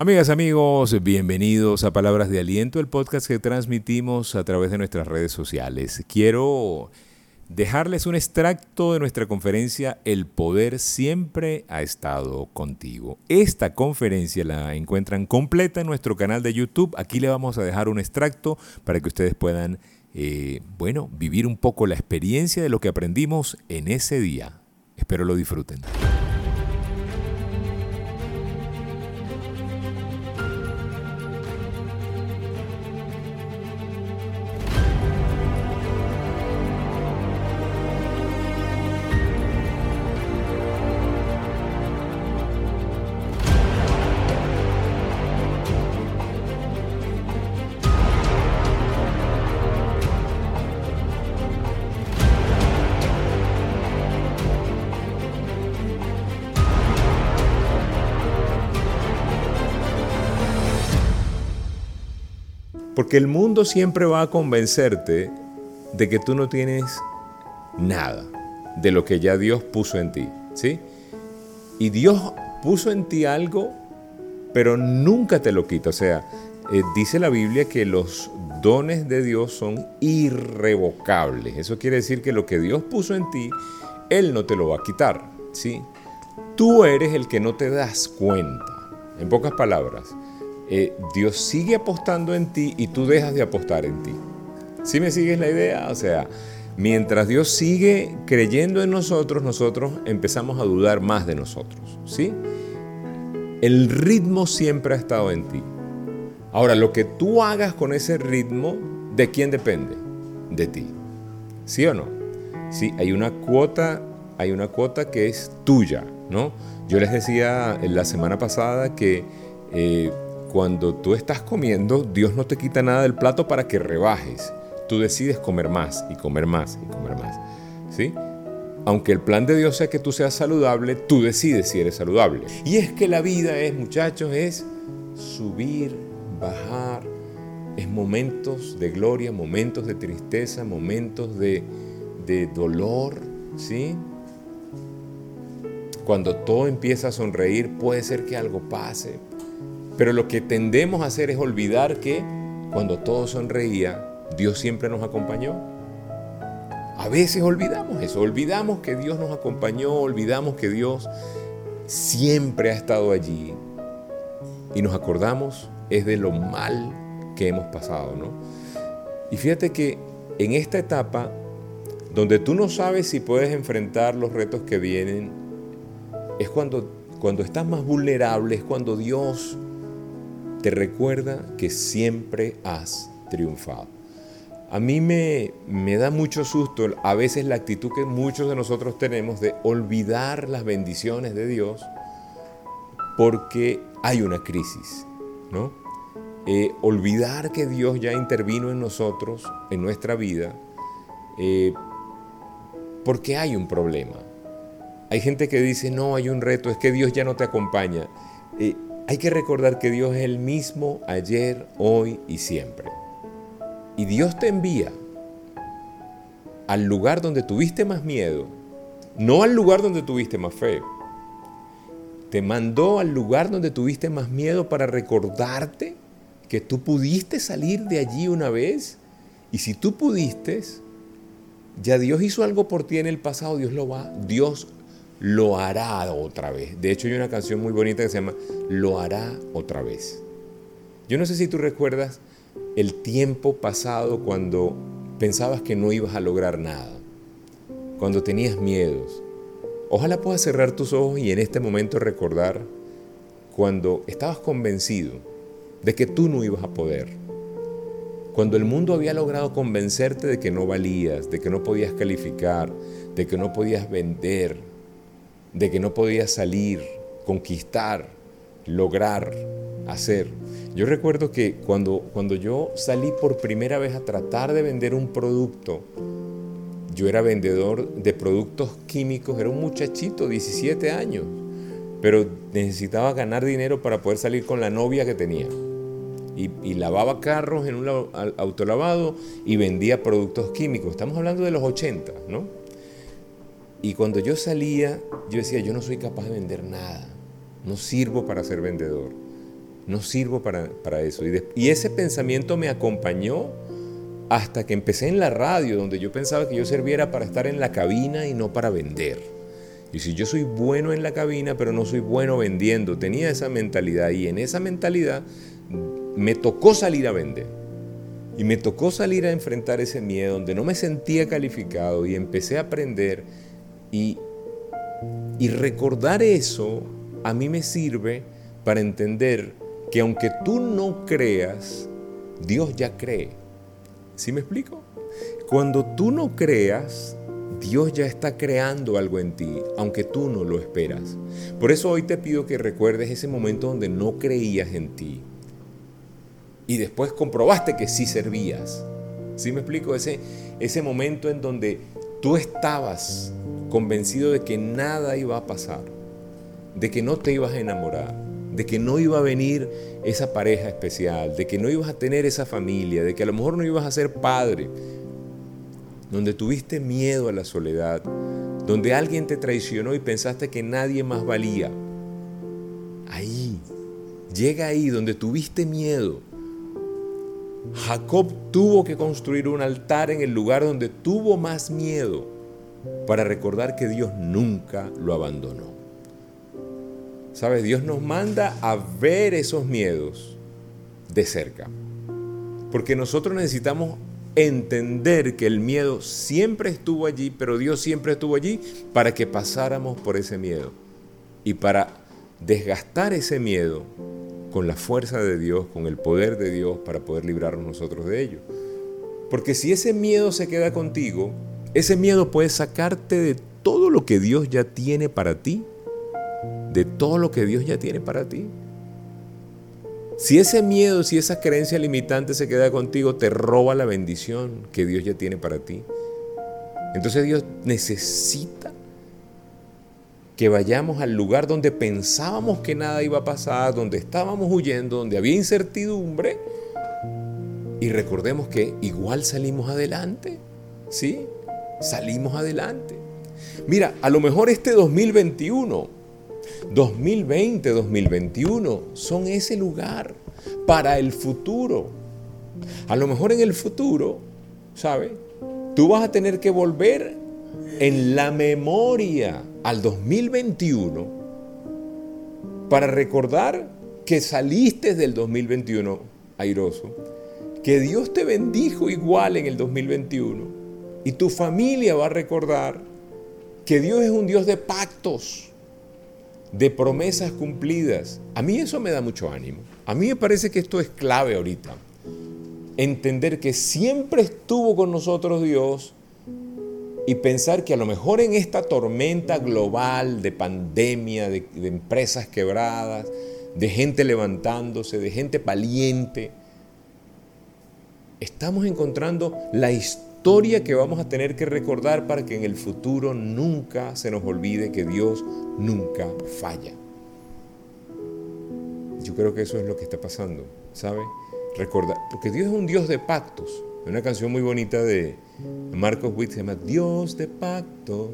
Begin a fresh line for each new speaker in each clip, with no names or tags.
Amigas, amigos, bienvenidos a Palabras de Aliento, el podcast que transmitimos a través de nuestras redes sociales. Quiero dejarles un extracto de nuestra conferencia El Poder siempre ha estado contigo. Esta conferencia la encuentran completa en nuestro canal de YouTube. Aquí le vamos a dejar un extracto para que ustedes puedan, eh, bueno, vivir un poco la experiencia de lo que aprendimos en ese día. Espero lo disfruten. Porque el mundo siempre va a convencerte de que tú no tienes nada de lo que ya Dios puso en ti, ¿sí? Y Dios puso en ti algo, pero nunca te lo quita. O sea, eh, dice la Biblia que los dones de Dios son irrevocables. Eso quiere decir que lo que Dios puso en ti, Él no te lo va a quitar, ¿sí? Tú eres el que no te das cuenta. En pocas palabras, eh, Dios sigue apostando en ti y tú dejas de apostar en ti. ¿Sí me sigues la idea? O sea, mientras Dios sigue creyendo en nosotros, nosotros empezamos a dudar más de nosotros. ¿Sí? El ritmo siempre ha estado en ti. Ahora, lo que tú hagas con ese ritmo, ¿de quién depende? De ti. ¿Sí o no? Sí, hay una cuota, hay una cuota que es tuya, ¿no? Yo les decía la semana pasada que eh, cuando tú estás comiendo, Dios no te quita nada del plato para que rebajes. Tú decides comer más y comer más y comer más. ¿Sí? Aunque el plan de Dios sea que tú seas saludable, tú decides si eres saludable. Y es que la vida es, muchachos, es subir, bajar, es momentos de gloria, momentos de tristeza, momentos de, de dolor, ¿sí? Cuando todo empieza a sonreír, puede ser que algo pase, pero lo que tendemos a hacer es olvidar que cuando todo sonreía, Dios siempre nos acompañó. A veces olvidamos eso, olvidamos que Dios nos acompañó, olvidamos que Dios siempre ha estado allí. Y nos acordamos es de lo mal que hemos pasado, ¿no? Y fíjate que en esta etapa, donde tú no sabes si puedes enfrentar los retos que vienen, es cuando, cuando estás más vulnerable, es cuando Dios te recuerda que siempre has triunfado. A mí me, me, da mucho susto a veces la actitud que muchos de nosotros tenemos de olvidar las bendiciones de Dios porque hay una crisis, ¿no? Eh, olvidar que Dios ya intervino en nosotros, en nuestra vida, eh, porque hay un problema. Hay gente que dice, no, hay un reto, es que Dios ya no te acompaña. Eh, hay que recordar que Dios es el mismo ayer, hoy y siempre. Y Dios te envía al lugar donde tuviste más miedo, no al lugar donde tuviste más fe. Te mandó al lugar donde tuviste más miedo para recordarte que tú pudiste salir de allí una vez. Y si tú pudiste, ya Dios hizo algo por ti en el pasado, Dios lo va, Dios lo hará otra vez. De hecho, hay una canción muy bonita que se llama Lo hará otra vez. Yo no sé si tú recuerdas el tiempo pasado cuando pensabas que no ibas a lograr nada, cuando tenías miedos. Ojalá puedas cerrar tus ojos y en este momento recordar cuando estabas convencido de que tú no ibas a poder. Cuando el mundo había logrado convencerte de que no valías, de que no podías calificar, de que no podías vender, de que no podía salir, conquistar, lograr, hacer. Yo recuerdo que cuando, cuando yo salí por primera vez a tratar de vender un producto, yo era vendedor de productos químicos, era un muchachito, 17 años, pero necesitaba ganar dinero para poder salir con la novia que tenía. Y, lavaba carros en un autolavado y vendía productos químicos. Estamos hablando de los 80, ¿no? Y cuando yo salía, yo decía, yo no soy capaz de vender nada, no sirvo para ser vendedor. No sirvo para, eso. Y, y ese pensamiento me acompañó hasta que empecé en la radio, donde yo pensaba que yo serviera para estar en la cabina y no para vender. Y si yo soy bueno en la cabina, pero no soy bueno vendiendo, tenía esa mentalidad y en esa mentalidad me tocó salir a vender. Y me tocó salir a enfrentar ese miedo donde no me sentía calificado y empecé a aprender y, recordar eso a mí me sirve para entender que aunque tú no creas, Dios ya cree. ¿Sí me explico? Cuando tú no creas, Dios ya está creando algo en ti, aunque tú no lo esperas. Por eso hoy te pido que recuerdes ese momento donde no creías en ti. Y después comprobaste que sí servías. ¿Sí me explico? Ese, ese momento en donde tú estabas convencido de que nada iba a pasar, de que no te ibas a enamorar, de que no iba a venir esa pareja especial, de que no ibas a tener esa familia, de que a lo mejor no ibas a ser padre, donde tuviste miedo a la soledad, donde alguien te traicionó y pensaste que nadie más valía. Ahí, llega ahí donde tuviste miedo. Jacob tuvo que construir un altar en el lugar donde tuvo más miedo para recordar que Dios nunca lo abandonó. ¿Sabes? Dios nos manda a ver esos miedos de cerca. Porque nosotros necesitamos entender que el miedo siempre estuvo allí, pero Dios siempre estuvo allí para que pasáramos por ese miedo. Y para desgastar ese miedo con la fuerza de Dios, con el poder de Dios para poder librarnos nosotros de ello. Porque si ese miedo se queda contigo, ese miedo puede sacarte de todo lo que Dios ya tiene para ti de todo lo que Dios ya tiene para ti. Si ese miedo, si esa creencia limitante se queda contigo, te roba la bendición que Dios ya tiene para ti. Entonces Dios necesita que vayamos al lugar donde pensábamos que nada iba a pasar, donde estábamos huyendo, donde había incertidumbre, y recordemos que igual salimos adelante, ¿sí? Salimos adelante. Mira, a lo mejor este 2021 2020, 2021 son ese lugar para el futuro. A lo mejor en el futuro, ¿sabes? Tú vas a tener que volver en la memoria al 2021 para recordar que saliste del 2021 airoso, que Dios te bendijo igual en el 2021 y tu familia va a recordar que Dios es un Dios de pactos de promesas cumplidas. A mí eso me da mucho ánimo. A mí me parece que esto es clave ahorita. Entender que siempre estuvo con nosotros Dios y pensar que a lo mejor en esta tormenta global de pandemia, de, empresas quebradas, de gente levantándose, de gente valiente, estamos encontrando la historia historia que vamos a tener que recordar para que en el futuro nunca se nos olvide que Dios nunca falla. Yo creo que eso es lo que está pasando, ¿sabe? Recordar, porque Dios es un Dios de pactos. Hay una canción muy bonita de Marcos Witt se llama Dios de pactos,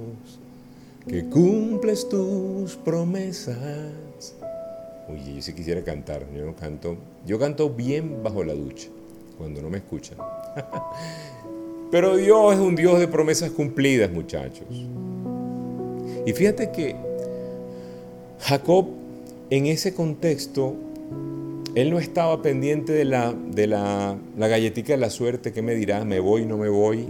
que cumples tus promesas. Oye, yo sí quisiera cantar, yo no canto, yo canto bien bajo la ducha, cuando no me escuchan. Pero Dios es un Dios de promesas cumplidas, muchachos. Y fíjate que Jacob, en ese contexto, él no estaba pendiente de la, de la, la de la suerte, ¿qué me dirá? ¿Me voy, no me voy?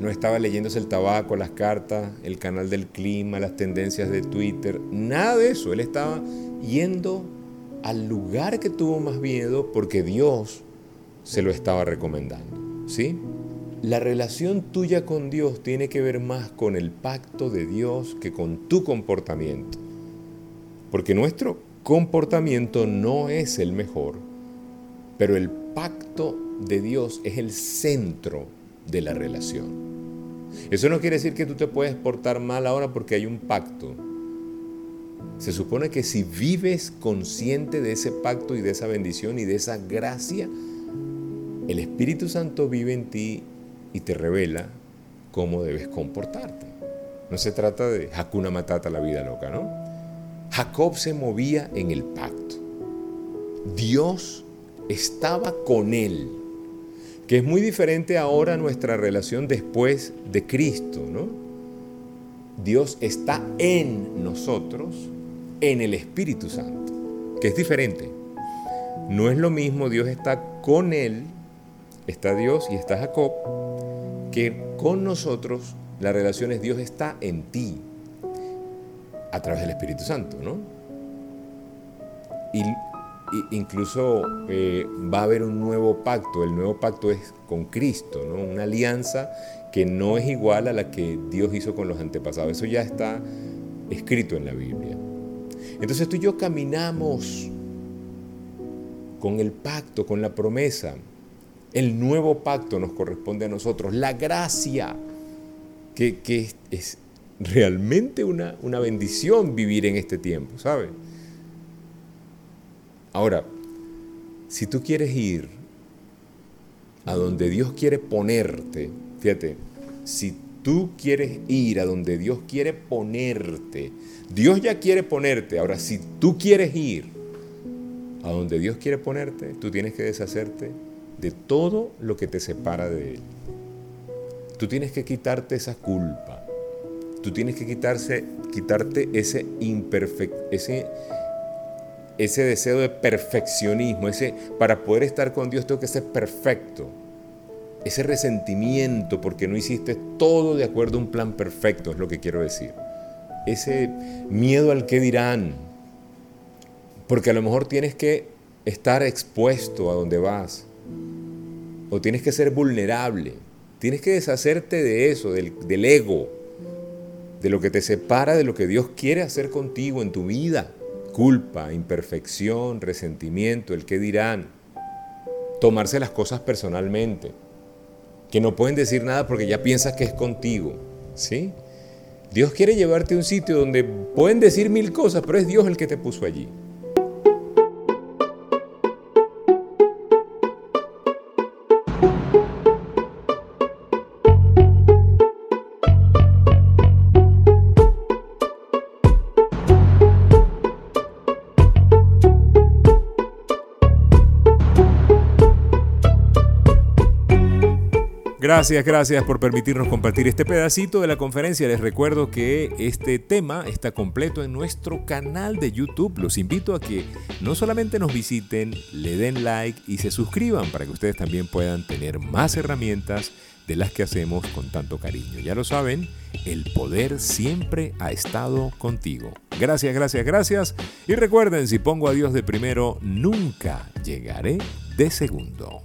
No estaba leyéndose el tabaco, las cartas, el canal del clima, las tendencias de Twitter, nada de eso. Él estaba yendo al lugar que tuvo más miedo porque Dios se lo estaba recomendando. ¿Sí? La relación tuya con Dios tiene que ver más con el pacto de Dios que con tu comportamiento. Porque nuestro comportamiento no es el mejor, pero el pacto de Dios es el centro de la relación. Eso no quiere decir que tú te puedes portar mal ahora porque hay un pacto. Se supone que si vives consciente de ese pacto y de esa bendición y de esa gracia, el Espíritu Santo vive en ti y te revela cómo debes comportarte. No se trata de Hakuna Matata la vida loca, ¿no? Jacob se movía en el pacto. Dios estaba con él, que es muy diferente ahora nuestra relación después de Cristo, ¿no? Dios está en nosotros, en el Espíritu Santo, que es diferente. No es lo mismo Dios está con él, está Dios y está Jacob, que con nosotros la relación es Dios está en ti, a través del Espíritu Santo, ¿no? Y, incluso eh, va a haber un nuevo pacto, el nuevo pacto es con Cristo, ¿no? Una alianza que no es igual a la que Dios hizo con los antepasados, eso ya está escrito en la Biblia. Entonces tú y yo caminamos con el pacto, con la promesa. El nuevo pacto nos corresponde a nosotros. La gracia, que, es, realmente una, una bendición vivir en este tiempo, ¿sabes? Ahora, si tú quieres ir a donde Dios quiere ponerte, fíjate, si tú quieres ir a donde Dios quiere ponerte, Dios ya quiere ponerte, ahora si tú quieres ir a donde Dios quiere ponerte, tú tienes que deshacerte de todo lo que te separa de Él. Tú tienes que quitarte esa culpa. Tú tienes que quitarse, quitarte ese, ese, ese deseo de perfeccionismo. Ese, para poder estar con Dios tengo que ser perfecto. Ese resentimiento porque no hiciste todo de acuerdo a un plan perfecto, es lo que quiero decir. Ese miedo al que dirán, porque a lo mejor tienes que estar expuesto a donde vas. O tienes que ser vulnerable. Tienes que deshacerte de eso, del, ego, de lo que te separa de lo que Dios quiere hacer contigo en tu vida. Culpa, imperfección, resentimiento, el que dirán. Tomarse las cosas personalmente. Que no pueden decir nada porque ya piensas que es contigo. ¿Sí? Dios quiere llevarte a un sitio donde pueden decir mil cosas, pero es Dios el que te puso allí. Gracias, gracias por permitirnos compartir este pedacito de la conferencia. Les recuerdo que este tema está completo en nuestro canal de YouTube. Los invito a que no solamente nos visiten, le den like y se suscriban para que ustedes también puedan tener más herramientas de las que hacemos con tanto cariño. Ya lo saben, el poder siempre ha estado contigo. Gracias, gracias, gracias. Y recuerden, si pongo a Dios de primero, nunca llegaré de segundo.